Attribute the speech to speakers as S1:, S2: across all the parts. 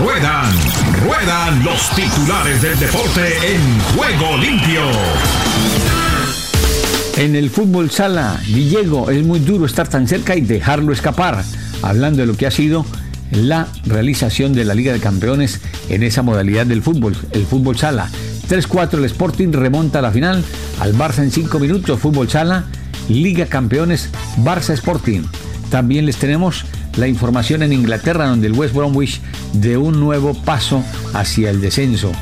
S1: Ruedan, ruedan los titulares del deporte en juego limpio.
S2: En el fútbol sala, Villego, es muy duro estar tan cerca y dejarlo escapar. Hablando de lo que ha sido la realización de la Liga de Campeones en esa modalidad del fútbol, el fútbol sala. 3-4 el Sporting remonta a la final al Barça en 5 minutos, fútbol sala, Liga Campeones, Barça Sporting. También les tenemos la información en Inglaterra donde el West Bromwich de un nuevo paso hacia el descenso.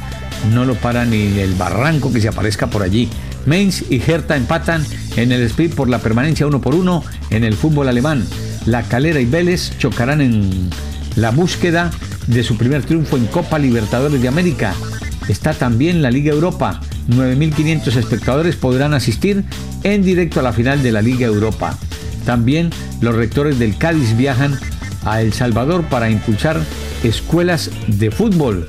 S2: No lo para ni el barranco que se aparezca por allí. Mainz y Hertha empatan en el speed por la permanencia uno por uno en el fútbol alemán. La Calera y Vélez chocarán en la búsqueda de su primer triunfo en Copa Libertadores de América. Está también la Liga Europa. 9.500 espectadores podrán asistir en directo a la final de la Liga Europa. También los rectores del Cádiz viajan a El Salvador para impulsar escuelas de fútbol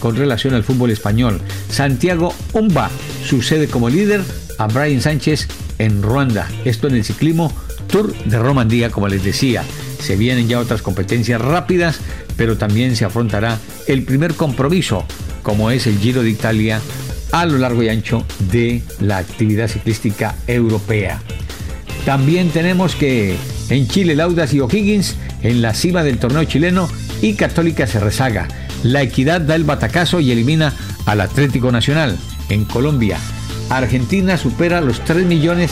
S2: con relación al fútbol español. Santiago Umba sucede como líder a Brian Sánchez en Ruanda. Esto en el ciclismo Tour de Romandía, como les decía. Se vienen ya otras competencias rápidas, pero también se afrontará el primer compromiso, como es el Giro de Italia, a lo largo y ancho de la actividad ciclística europea. También tenemos que en Chile Laudas y O'Higgins en la cima del torneo chileno y Católica se rezaga. La Equidad da el batacazo y elimina al Atlético Nacional. En Colombia, Argentina supera los 3 millones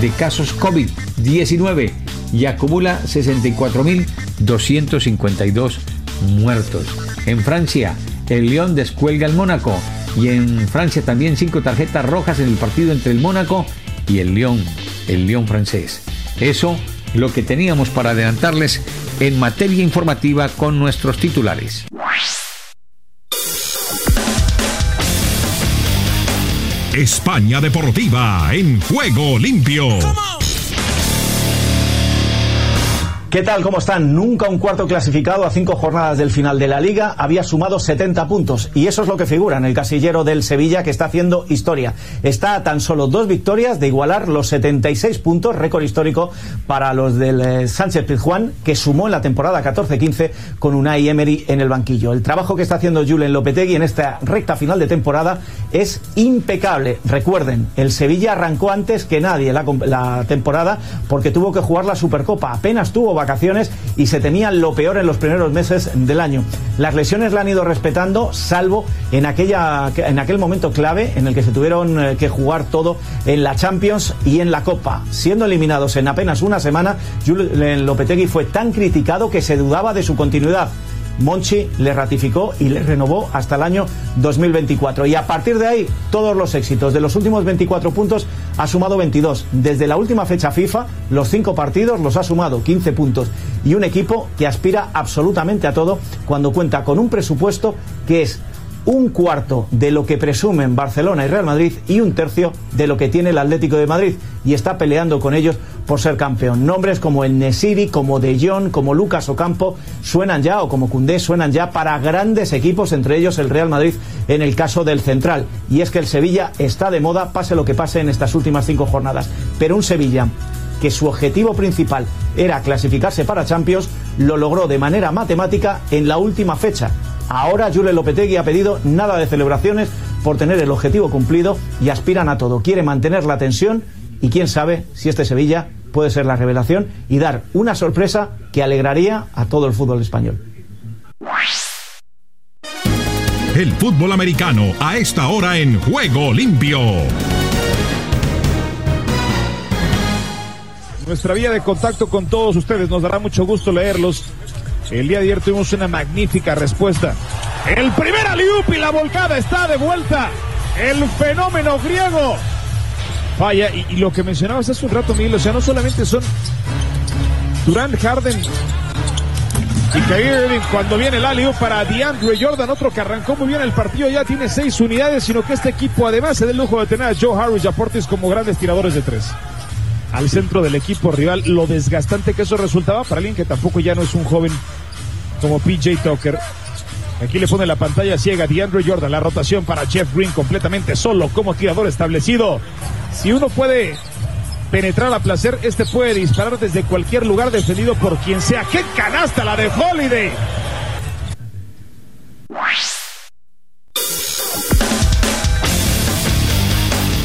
S2: de casos COVID-19 y acumula 64.252 muertos. En Francia, el León descuelga al Mónaco y en Francia también cinco tarjetas rojas en el partido entre el Mónaco y el León, el León francés. Eso lo que teníamos para adelantarles en materia informativa con nuestros titulares.
S1: España Deportiva en juego limpio.
S3: ¿Qué tal? ¿Cómo están? Nunca un cuarto clasificado a cinco jornadas del final de la liga había sumado 70 puntos y eso es lo que figura en el casillero del Sevilla que está haciendo historia. Está a tan solo dos victorias de igualar los 76 puntos, récord histórico para los del eh, Sánchez Pizjuán que sumó en la temporada 14-15 con Unai Emery en el banquillo. El trabajo que está haciendo Julen Lopetegui en esta recta final de temporada es impecable. Recuerden, el Sevilla arrancó antes que nadie la, la temporada porque tuvo que jugar la Supercopa. Apenas tuvo vacaciones y se temía lo peor en los primeros meses del año. Las lesiones la han ido respetando, salvo en, aquella, en aquel momento clave en el que se tuvieron eh, que jugar todo en la Champions y en la Copa. Siendo eliminados en apenas una semana, Julen Lopetegui fue tan criticado que se dudaba de su continuidad. Monchi le ratificó y le renovó hasta el año 2024. Y a partir de ahí, todos los éxitos. De los últimos 24 puntos, ha sumado 22. Desde la última fecha FIFA, los cinco partidos los ha sumado 15 puntos. Y un equipo que aspira absolutamente a todo cuando cuenta con un presupuesto que es un cuarto de lo que presumen Barcelona y Real Madrid y un tercio de lo que tiene el Atlético de Madrid y está peleando con ellos por ser campeón. Nombres como el Nesiri, como De Jong, como Lucas Ocampo suenan ya, o como Cundé, suenan ya para grandes equipos, entre ellos el Real Madrid en el caso del Central. Y es que el Sevilla está de moda, pase lo que pase en estas últimas cinco jornadas. Pero un Sevilla que su objetivo principal era clasificarse para Champions, lo logró de manera matemática en la última fecha Ahora Julen Lopetegui ha pedido nada de celebraciones por tener el objetivo cumplido y aspiran a todo. Quiere mantener la tensión y quién sabe si este Sevilla puede ser la revelación y dar una sorpresa que alegraría a todo el fútbol español.
S1: El fútbol americano a esta hora en juego limpio.
S4: Nuestra vía de contacto con todos ustedes nos dará mucho gusto leerlos el día de ayer tuvimos una magnífica respuesta. El primer aliup y la volcada está de vuelta. El fenómeno griego. Vaya, y, lo que mencionabas hace un rato, Miguel, o sea, no solamente son Durant Harden y Kyrie cuando viene el aliup para DeAndre Jordan, otro que arrancó muy bien el partido, ya tiene seis unidades, sino que este equipo además se da el lujo de tener a Joe Harris y a Portis como grandes tiradores de tres al centro del equipo rival, lo desgastante que eso resultaba para alguien que tampoco ya no es un joven como PJ Tucker. Aquí le pone la pantalla ciega DeAndre Jordan. La rotación para Jeff Green completamente solo como tirador establecido. Si uno puede penetrar a placer, este puede disparar desde cualquier lugar defendido por quien sea. ¡Qué canasta la de Holiday!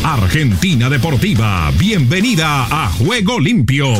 S1: Argentina Deportiva, bienvenida a Juego Limpio.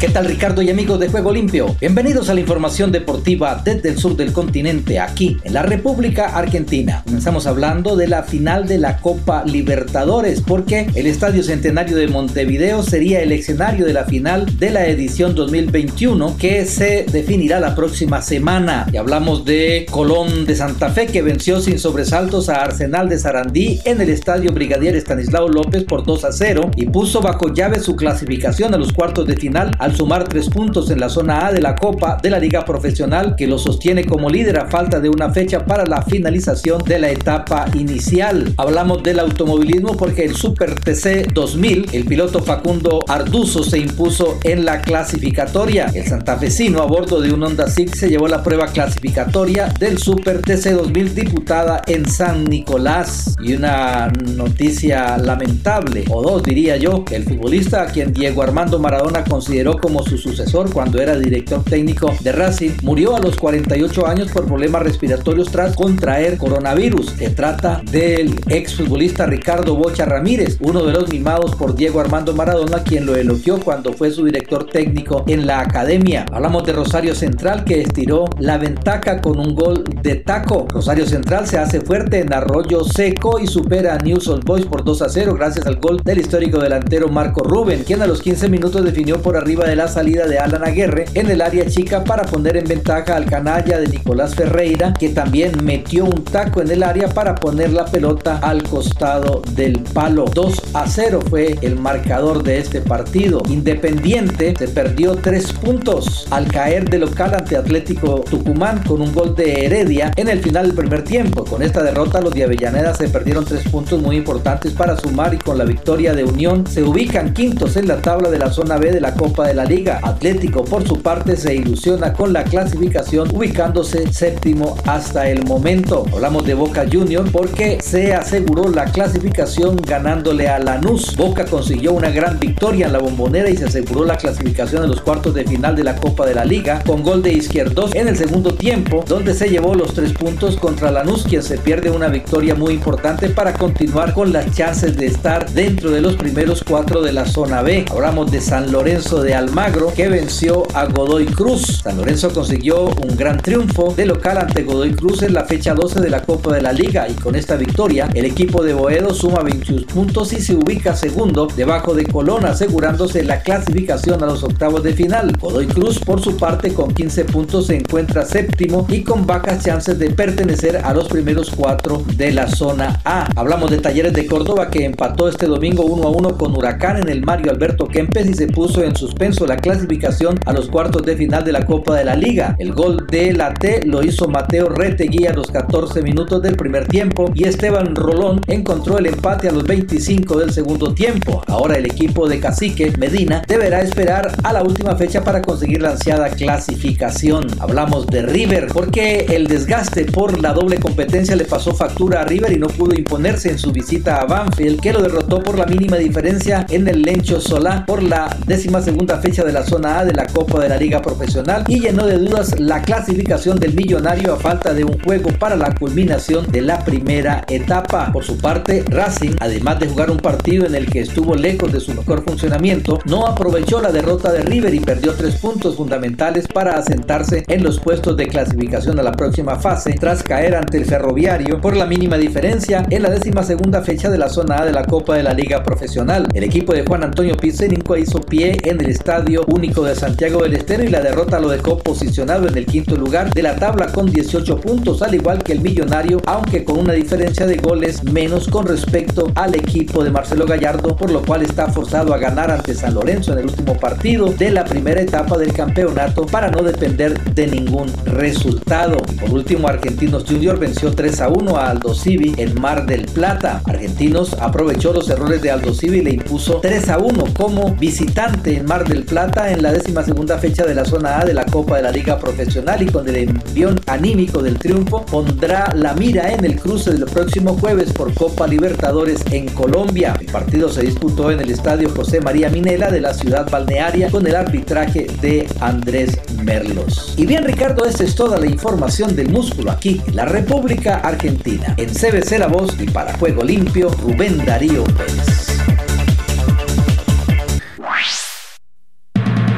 S5: ¿Qué tal Ricardo y amigos de Juego Limpio? Bienvenidos a la información deportiva desde el sur del continente, aquí en la República Argentina. Comenzamos hablando de la final de la Copa Libertadores, porque el Estadio Centenario de Montevideo sería el escenario de la final de la edición 2021 que se definirá la próxima semana. Y hablamos de Colón de Santa Fe que venció sin sobresaltos a Arsenal de Sarandí en el Estadio Brigadier Estanislao López por 2 a 0 y puso bajo llave su clasificación a los cuartos de final al sumar tres puntos en la zona A de la Copa de la Liga Profesional que lo sostiene como líder a falta de una fecha para la finalización de la etapa inicial. Hablamos del automovilismo porque el Super TC 2000, el piloto Facundo Arduzo se impuso en la clasificatoria. El santafesino a bordo de un Honda Civic se llevó la prueba clasificatoria del Super TC 2000 diputada en San Nicolás. Y una noticia lamentable, o dos diría yo, el futbolista a quien Diego Armando Maradona consideró como su sucesor cuando era director técnico de Racing, murió a los 48 años por problemas respiratorios tras contraer coronavirus. Se trata del exfutbolista Ricardo Bocha Ramírez, uno de los mimados por Diego Armando Maradona, quien lo elogió cuando fue su director técnico en la academia. Hablamos de Rosario Central que estiró la ventaja con un gol de taco. Rosario Central se hace fuerte en Arroyo Seco y supera a News Old Boys por 2 a 0 gracias al gol del histórico delantero Marco Rubén, quien a los 15 minutos definió por arriba la salida de Alan Aguirre en el área chica para poner en ventaja al canalla de Nicolás Ferreira, que también metió un taco en el área para poner la pelota al costado del palo. 2 a 0 fue el marcador de este partido. Independiente se perdió 3 puntos al caer de local ante Atlético Tucumán con un gol de Heredia en el final del primer tiempo. Con esta derrota los de Avellaneda se perdieron 3 puntos muy importantes para sumar y con la victoria de Unión se ubican quintos en la tabla de la zona B de la Copa de la Liga. Atlético por su parte se ilusiona con la clasificación ubicándose séptimo hasta el momento. Hablamos de Boca Junior porque se aseguró la clasificación ganándole a Lanús. Boca consiguió una gran victoria en la bombonera y se aseguró la clasificación de los cuartos de final de la Copa de la Liga con gol de Izquierdos en el segundo tiempo donde se llevó los tres puntos contra Lanús quien se pierde una victoria muy importante para continuar con las chances de estar dentro de los primeros cuatro de la zona B. Hablamos de San Lorenzo de Almagro que venció a Godoy Cruz. San Lorenzo consiguió un gran triunfo de local ante Godoy Cruz en la fecha 12 de la Copa de la Liga y con esta victoria el equipo de Boedo suma 21 puntos y se ubica segundo debajo de Colón asegurándose la clasificación a los octavos de final. Godoy Cruz por su parte con 15 puntos se encuentra séptimo y con bajas chances de pertenecer a los primeros cuatro de la zona A. Hablamos de Talleres de Córdoba que empató este domingo 1 a 1 con Huracán en el Mario Alberto Kempes y se puso en suspenso la clasificación a los cuartos de final de la Copa de la Liga. El gol de la T lo hizo Mateo Retegui a los 14 minutos del primer tiempo y Esteban Rolón encontró el empate a los 25 del segundo tiempo. Ahora el equipo de Cacique Medina deberá esperar a la última fecha para conseguir la ansiada clasificación. Hablamos de River porque el desgaste por la doble competencia le pasó factura a River y no pudo imponerse en su visita a Banfield que lo derrotó por la mínima diferencia en el Lencho Solá por la décima segunda fecha de la zona A de la Copa de la Liga Profesional y llenó de dudas la clasificación del millonario a falta de un juego para la culminación de la primera etapa. Por su parte, Racing, además de jugar un partido en el que estuvo lejos de su mejor funcionamiento, no aprovechó la derrota de River y perdió tres puntos fundamentales para asentarse en los puestos de clasificación a la próxima fase tras caer ante el Ferroviario por la mínima diferencia en la décima segunda fecha de la zona A de la Copa de la Liga Profesional. El equipo de Juan Antonio Pizzeninco hizo pie en el Estadio Único de Santiago del Estero y la derrota lo dejó posicionado en el quinto lugar de la tabla con 18 puntos, al igual que el Millonario, aunque con una diferencia de goles menos con respecto al equipo de Marcelo Gallardo, por lo cual está forzado a ganar ante San Lorenzo en el último partido de la primera etapa del campeonato para no depender de ningún resultado. Por último, Argentinos Junior venció 3 a 1 a Aldo Civi en Mar del Plata. Argentinos aprovechó los errores de Aldo Civi y le impuso 3 a 1 como visitante en Mar del del Plata en la décima segunda fecha de la zona A de la Copa de la Liga Profesional y con el envión anímico del triunfo pondrá la mira en el cruce del próximo jueves por Copa Libertadores en Colombia. El partido se disputó en el estadio José María Minela de la ciudad balnearia con el arbitraje de Andrés Merlos. Y bien Ricardo, esta es toda la información del músculo aquí en la República Argentina. En CBC La Voz y para Juego Limpio, Rubén Darío Pérez.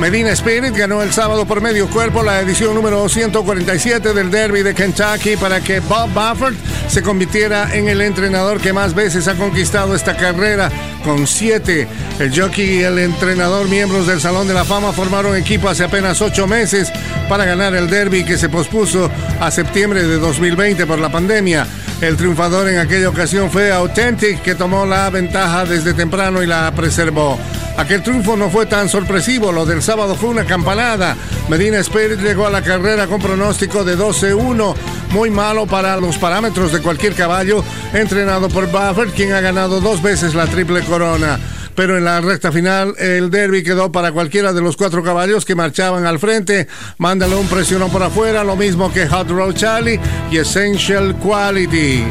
S6: Medina Spirit ganó el sábado por medio cuerpo la edición número 147 del Derby de Kentucky para que Bob Baffert se convirtiera en el entrenador que más veces ha conquistado esta carrera con siete. El jockey y el entrenador, miembros del Salón de la Fama, formaron equipo hace apenas ocho meses para ganar el Derby que se pospuso a septiembre de 2020 por la pandemia. El triunfador en aquella ocasión fue Authentic, que tomó la ventaja desde temprano y la preservó. Aquel triunfo no fue tan sorpresivo, lo del sábado fue una campanada. Medina Spirit llegó a la carrera con pronóstico de 12-1, muy malo para los parámetros de cualquier caballo, entrenado por Buffer, quien ha ganado dos veces la triple corona pero en la recta final el derby quedó para cualquiera de los cuatro caballos que marchaban al frente. Mándalo un presionó por afuera, lo mismo que Hot Road Charlie y Essential Quality.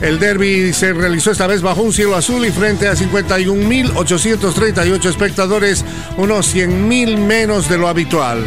S6: El derby se realizó esta vez bajo un cielo azul y frente a 51.838 espectadores, unos 100.000 menos de lo habitual.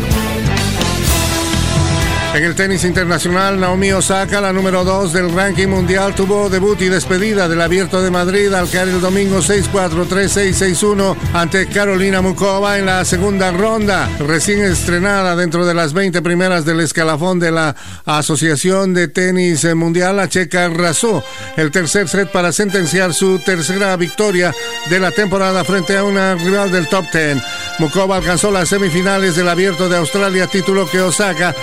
S6: En el tenis internacional, Naomi Osaka, la número 2 del ranking mundial, tuvo debut y despedida del Abierto de Madrid al caer el domingo 6-4, 3-6, 6-1 ante Carolina Mukova en la segunda ronda, recién estrenada dentro de las 20 primeras del escalafón de la Asociación de Tenis Mundial. La checa arrasó el tercer set para sentenciar su tercera victoria de la temporada frente a una rival del top 10. Mukova alcanzó las semifinales del Abierto de Australia, título que Osaka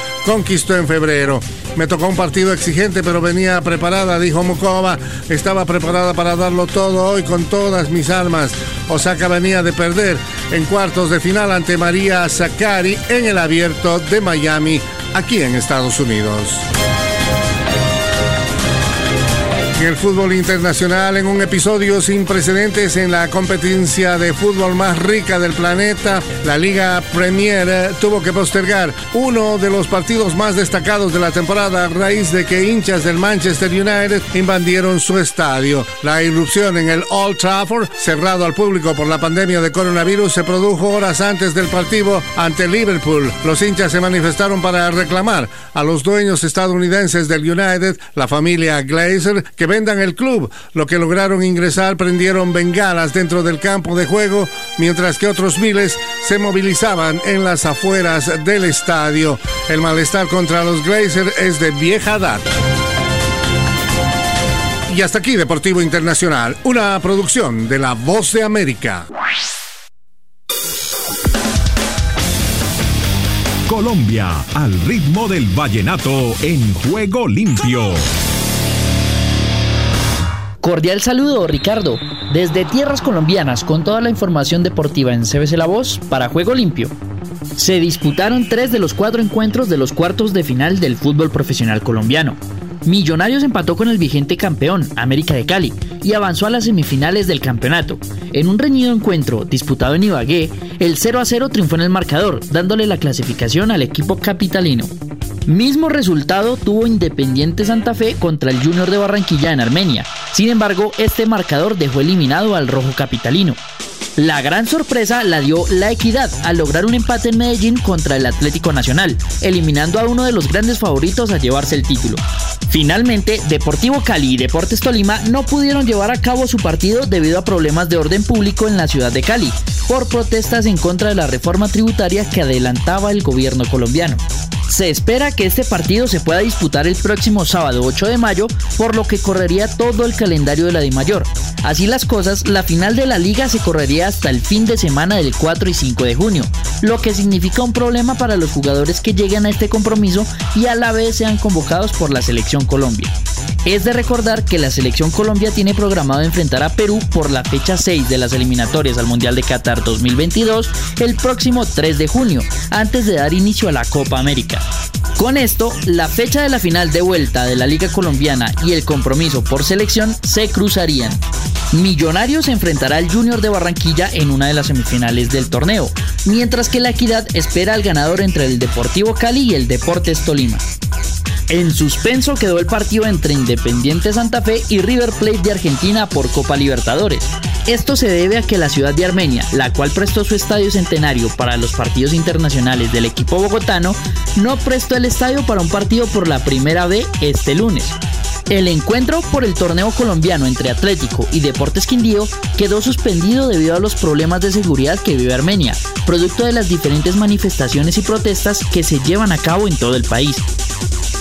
S6: en febrero. Me tocó un partido exigente, pero venía preparada, dijo Mukova. Estaba preparada para darlo todo hoy con todas mis armas. Osaka venía de perder en cuartos de final ante María Sakari en el abierto de Miami, aquí en Estados Unidos. En el fútbol internacional, en un episodio sin precedentes en la competencia de fútbol más rica del planeta, la Liga Premier tuvo que postergar uno de los partidos más destacados de la temporada a raíz de que hinchas del Manchester United invadieron su estadio. La irrupción en el Old Trafford, cerrado al público por la pandemia de coronavirus, se produjo horas antes del partido ante Liverpool. Los hinchas se manifestaron para reclamar a los dueños estadounidenses del United, la familia Glazer, que vendan el club. Lo que lograron ingresar prendieron bengalas dentro del campo de juego, mientras que otros miles se movilizaban en las afueras del estadio. El malestar contra los Glazers es de vieja data. Y hasta aquí Deportivo Internacional, una producción de La Voz de América.
S1: Colombia, al ritmo del vallenato en juego limpio.
S7: Cordial saludo, Ricardo, desde tierras colombianas con toda la información deportiva en CBC La Voz para Juego Limpio. Se disputaron tres de los cuatro encuentros de los cuartos de final del fútbol profesional colombiano. Millonarios empató con el vigente campeón, América de Cali, y avanzó a las semifinales del campeonato. En un reñido encuentro disputado en Ibagué, el 0 a 0 triunfó en el marcador, dándole la clasificación al equipo capitalino. Mismo resultado tuvo Independiente Santa Fe contra el Junior de Barranquilla en Armenia. Sin embargo, este marcador dejó eliminado al rojo capitalino. La gran sorpresa la dio la equidad al lograr un empate en Medellín contra el Atlético Nacional, eliminando a uno de los grandes favoritos a llevarse el título. Finalmente, Deportivo Cali y Deportes Tolima no pudieron llevar a cabo su partido debido a problemas de orden público en la ciudad de Cali, por protestas en contra de la reforma tributaria que adelantaba el gobierno colombiano. Se espera que este partido se pueda disputar el próximo sábado 8 de mayo, por lo que correría todo el calendario de la Mayor. Así las cosas, la final de la liga se correría hasta el fin de semana del 4 y 5 de junio, lo que significa un problema para los jugadores que lleguen a este compromiso y a la vez sean convocados por la selección Colombia. Es de recordar que la selección Colombia tiene programado enfrentar a Perú por la fecha 6 de las eliminatorias al Mundial de Qatar 2022 el próximo 3 de junio, antes de dar inicio a la Copa América. Con esto, la fecha de la final de vuelta de la Liga Colombiana y el compromiso por selección se cruzarían. Millonarios enfrentará al Junior de Barranquilla en una de las semifinales del torneo, mientras que la Equidad espera al ganador entre el Deportivo Cali y el Deportes Tolima. En suspenso quedó el partido entre Independiente Santa Fe y River Plate de Argentina por Copa Libertadores. Esto se debe a que la ciudad de Armenia, la cual prestó su estadio centenario para los partidos internacionales del equipo bogotano, no prestó el estadio para un partido por la primera vez este lunes. El encuentro por el torneo colombiano entre Atlético y Deportes Quindío quedó suspendido debido a los problemas de seguridad que vive Armenia, producto de las diferentes manifestaciones y protestas que se llevan a cabo en todo el país.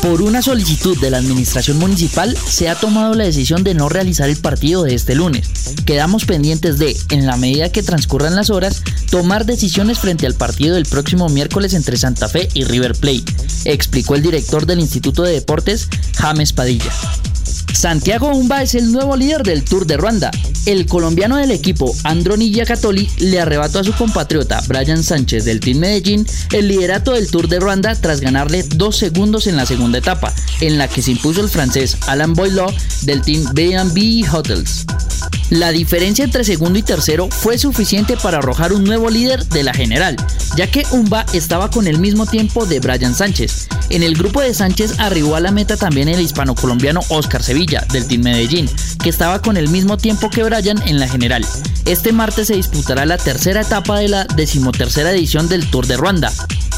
S7: Por una solicitud de la administración municipal se ha tomado la decisión de no realizar el partido de este lunes. Quedamos pendientes de, en la medida que transcurran las horas, tomar decisiones frente al partido del próximo miércoles entre Santa Fe y River Plate, explicó el director del Instituto de Deportes, James Padilla. Santiago Umba es el nuevo líder del Tour de Ruanda. El colombiano del equipo, Androni Giacatoli, le arrebató a su compatriota Brian Sánchez del Team Medellín el liderato del Tour de Ruanda tras ganarle dos segundos en la segunda etapa, en la que se impuso el francés Alan Boileau del Team B&B Hotels. La diferencia entre segundo y tercero fue suficiente para arrojar un nuevo líder de la general, ya que Umba estaba con el mismo tiempo de Brian Sánchez. En el grupo de Sánchez arribó a la meta también el hispano-colombiano Oscar Sevilla, del Team Medellín, que estaba con el mismo tiempo que Brian en la general. Este martes se disputará la tercera etapa de la decimotercera edición del Tour de Ruanda,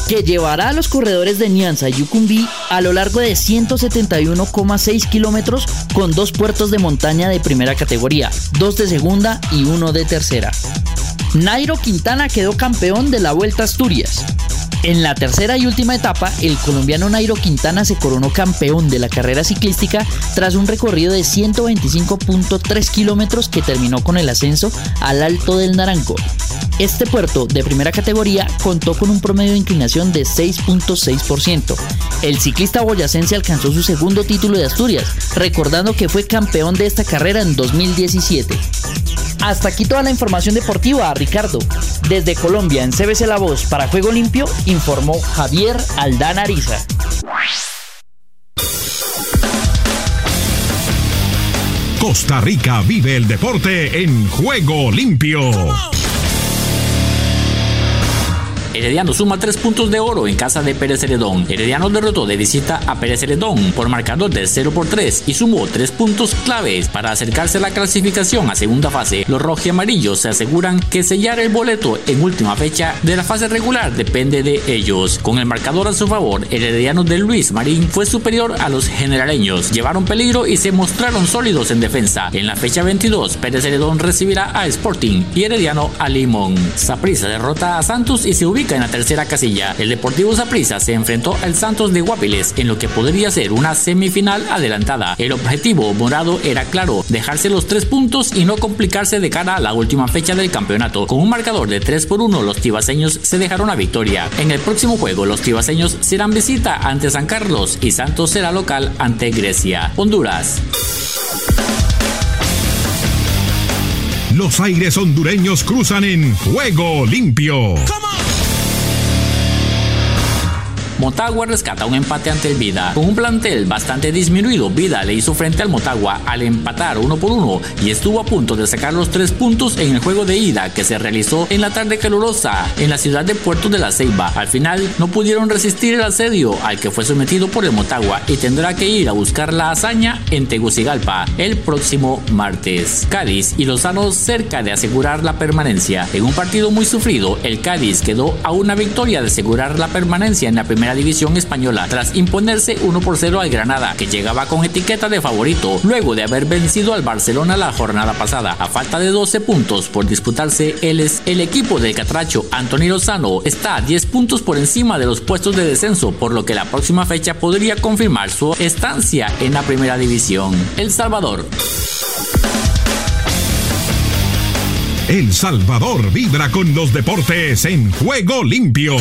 S7: que llevará a los corredores de Nyanza y Yucumbi a lo largo de 171,6 kilómetros con dos puertos de montaña de primera categoría, dos de segunda y uno de tercera. Nairo Quintana quedó campeón de la Vuelta Asturias. En la tercera y última etapa, el colombiano Nairo Quintana se coronó campeón de la carrera ciclística tras un recorrido de 125.3 kilómetros que terminó con el ascenso al Alto del Naranco. Este puerto de primera categoría contó con un promedio de inclinación de 6.6%. El ciclista boyacense alcanzó su segundo título de Asturias, recordando que fue campeón de esta carrera en 2017. Hasta aquí toda la información deportiva, Ricardo. Desde Colombia, en CBC La Voz, para Juego Limpio, informó Javier Aldana Ariza.
S1: Costa Rica vive el deporte en Juego Limpio.
S8: Herediano suma tres puntos de oro en casa de Pérez Heredón. Herediano derrotó de visita a Pérez Heredón por marcador de 0 por 3 y sumó tres puntos claves para acercarse a la clasificación a segunda fase. Los amarillos se aseguran que sellar el boleto en última fecha de la fase regular depende de ellos. Con el marcador a su favor, Herediano de Luis Marín fue superior a los generaleños. Llevaron peligro y se mostraron sólidos en defensa. En la fecha 22, Pérez Heredón recibirá a Sporting y Herediano a Limón. Saprissa derrota a Santos y se ubica en la tercera casilla. El Deportivo Saprissa se enfrentó al Santos de Guapiles en lo que podría ser una semifinal adelantada. El objetivo morado era claro, dejarse los tres puntos y no complicarse de cara a la última fecha del campeonato. Con un marcador de 3 por 1, los tibaseños se dejaron la victoria. En el próximo juego, los tibaseños serán visita ante San Carlos y Santos será local ante Grecia. Honduras.
S1: Los aires hondureños cruzan en juego limpio.
S8: Motagua rescata un empate ante el Vida. Con un plantel bastante disminuido, Vida le hizo frente al Motagua al empatar uno por uno y estuvo a punto de sacar los tres puntos en el juego de ida que se realizó en la tarde calurosa en la ciudad de Puerto de la Ceiba. Al final no pudieron resistir el asedio al que fue sometido por el Motagua y tendrá que ir a buscar la hazaña en Tegucigalpa el próximo martes. Cádiz y Lozano cerca de asegurar la permanencia. En un partido muy sufrido, el Cádiz quedó a una victoria de asegurar la permanencia en la primera división española tras imponerse 1 por 0 al Granada, que llegaba con etiqueta de favorito, luego de haber vencido al Barcelona la jornada pasada. A falta de 12 puntos por disputarse, el, el equipo del Catracho, Antonio Lozano, está a 10 puntos por encima de los puestos de descenso, por lo que la próxima fecha podría confirmar su estancia en la primera división. El Salvador.
S1: El Salvador vibra con los deportes en juego limpio.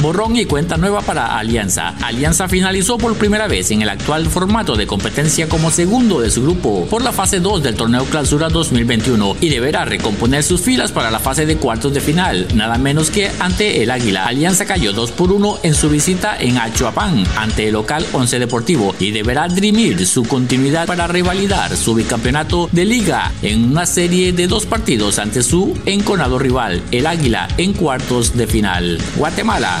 S8: Borrón y cuenta nueva para Alianza. Alianza finalizó por primera vez en el actual formato de competencia como segundo de su grupo por la fase 2 del torneo Clausura 2021 y deberá recomponer sus filas para la fase de cuartos de final, nada menos que ante el Águila. Alianza cayó 2 por 1 en su visita en Achuapán ante el local 11 Deportivo y deberá dirimir su continuidad para revalidar su bicampeonato de liga en una serie de dos partidos ante su enconado rival, el Águila, en cuartos de final. Guatemala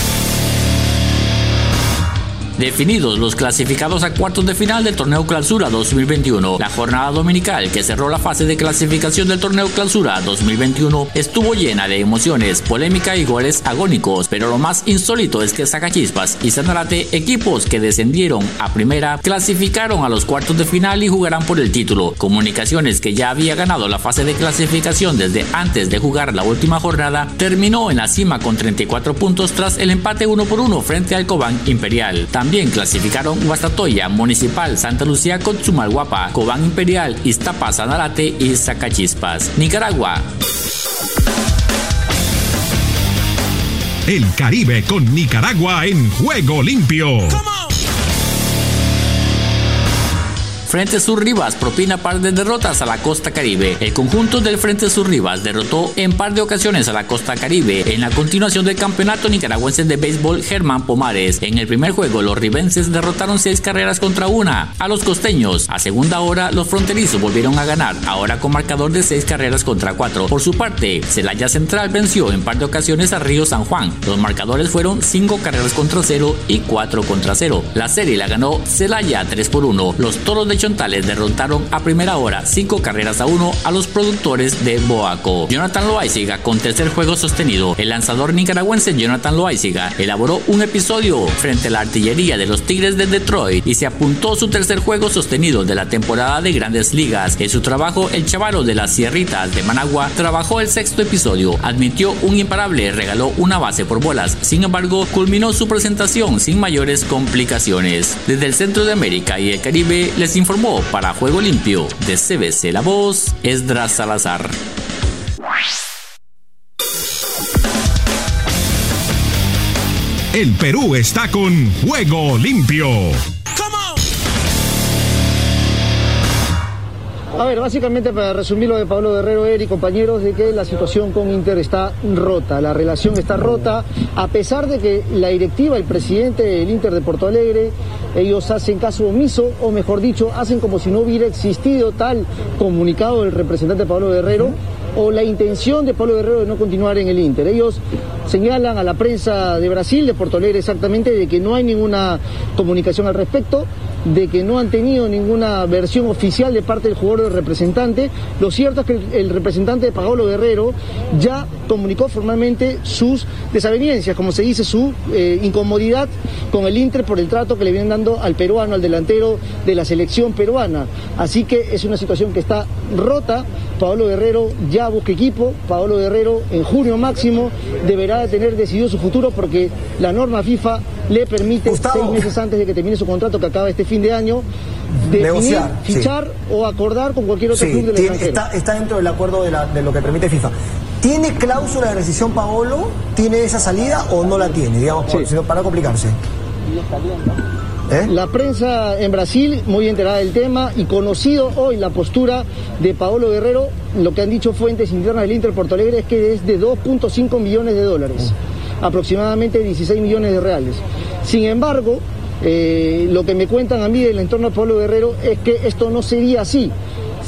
S8: Definidos los clasificados a cuartos de final del torneo Clausura 2021. La jornada dominical que cerró la fase de clasificación del torneo Clausura 2021 estuvo llena de emociones, polémica y goles agónicos, pero lo más insólito es que Zacachispas y Sanarate, equipos que descendieron a primera, clasificaron a los cuartos de final y jugarán por el título. Comunicaciones que ya había ganado la fase de clasificación desde antes de jugar la última jornada, terminó en la cima con 34 puntos tras el empate 1 por 1 frente al Cobán Imperial. También clasificaron Guastatoya, Municipal, Santa Lucía, Cotzumalguapa, Cobán Imperial, Iztapa, Sanarate y Zacachispas. Nicaragua.
S1: El Caribe con Nicaragua en juego limpio.
S8: Frente Sur Rivas propina par de derrotas a la costa caribe. El conjunto del Frente Sur Rivas derrotó en par de ocasiones a la costa caribe en la continuación del campeonato nicaragüense de béisbol Germán Pomares. En el primer juego los ribenses derrotaron seis carreras contra una a los costeños. A segunda hora los fronterizos volvieron a ganar, ahora con marcador de seis carreras contra cuatro. Por su parte, Celaya Central venció en par de ocasiones a Río San Juan. Los marcadores fueron cinco carreras contra cero y cuatro contra cero. La serie la ganó Celaya 3 por 1. Los toros de Derrotaron a primera hora cinco carreras a uno a los productores de Boaco. Jonathan Loaiziga con tercer juego sostenido. El lanzador nicaragüense Jonathan Loaiziga elaboró un episodio frente a la artillería de los Tigres de Detroit y se apuntó su tercer juego sostenido de la temporada de Grandes Ligas. En su trabajo, el chavalo de las Sierritas de Managua trabajó el sexto episodio, admitió un imparable, regaló una base por bolas. Sin embargo, culminó su presentación sin mayores complicaciones. Desde el centro de América y el Caribe les informó para Juego Limpio de CBC La Voz, Esdras Salazar.
S1: El Perú está con Juego Limpio.
S9: A ver, básicamente para resumir lo de Pablo Guerrero, Eri, compañeros, de que la situación con Inter está rota, la relación está rota, a pesar de que la directiva, el presidente del Inter de Porto Alegre, ellos hacen caso omiso, o mejor dicho, hacen como si no hubiera existido tal comunicado del representante Pablo Guerrero o la intención de Pablo Guerrero de no continuar en el Inter. Ellos señalan a la prensa de Brasil, de Porto Alegre exactamente, de que no hay ninguna comunicación al respecto, de que no han tenido ninguna versión oficial de parte del jugador del representante. Lo cierto es que el representante de Pablo Guerrero ya comunicó formalmente sus desavenencias, como se dice, su eh, incomodidad con el Inter por el trato que le vienen dando al peruano, al delantero de la selección peruana. Así que es una situación que está rota. Pablo Guerrero ya busca equipo. Pablo Guerrero en junio máximo deberá tener decidido su futuro porque la norma FIFA le permite seis meses antes de que termine su contrato que acaba este fin de año definir, fichar o acordar con cualquier otro club del extranjero.
S10: Está, está, dentro del acuerdo de, la, de, lo que permite FIFA. ¿Tiene cláusula de rescisión Paolo? ¿Tiene esa salida o no la tiene? Digamos, por, sino para complicarse.
S9: ¿Eh? La prensa en Brasil, muy enterada del tema y conocido hoy la postura de Paolo Guerrero, lo que han dicho fuentes internas del Inter Porto Alegre es que es de 2.5 millones de dólares, aproximadamente 16 millones de reales. Sin embargo, eh, lo que me cuentan a mí del entorno de Pablo Guerrero es que esto no sería así.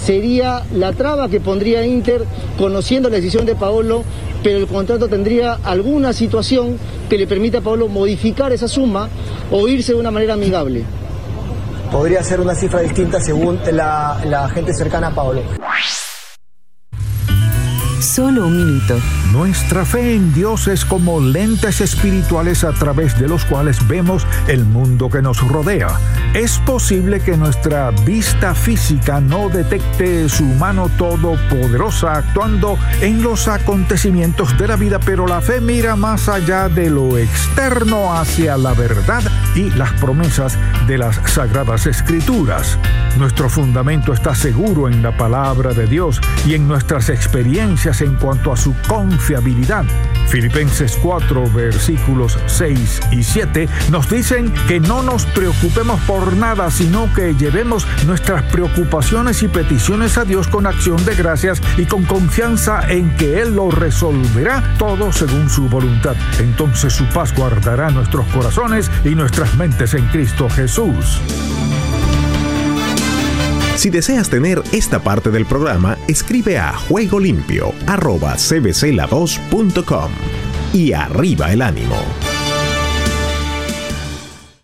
S9: Sería la traba que pondría Inter conociendo la decisión de Paolo, pero el contrato tendría alguna situación que le permita a Paolo modificar esa suma o irse de una manera amigable.
S10: podría ser una cifra distinta según la, la gente cercana a Pablo.
S11: Solo un minuto.
S12: Nuestra fe en Dios es como lentes espirituales a través de los cuales vemos el mundo que nos rodea. Es posible que nuestra vista física no detecte su mano todopoderosa actuando en los acontecimientos de la vida, pero la fe mira más allá de lo externo hacia la verdad y las promesas de las sagradas escrituras. Nuestro fundamento está seguro en la palabra de Dios y en nuestras experiencias en cuanto a su confiabilidad. Filipenses 4 versículos 6 y 7 nos dicen que no nos preocupemos por nada, sino que llevemos nuestras preocupaciones y peticiones a Dios con acción de gracias y con confianza en que Él lo resolverá todo según su voluntad. Entonces su paz guardará nuestros corazones y nuestras mentes en Cristo Jesús.
S1: Si deseas tener esta parte del programa, escribe a juegolimpio.cbcla2.com y arriba el ánimo.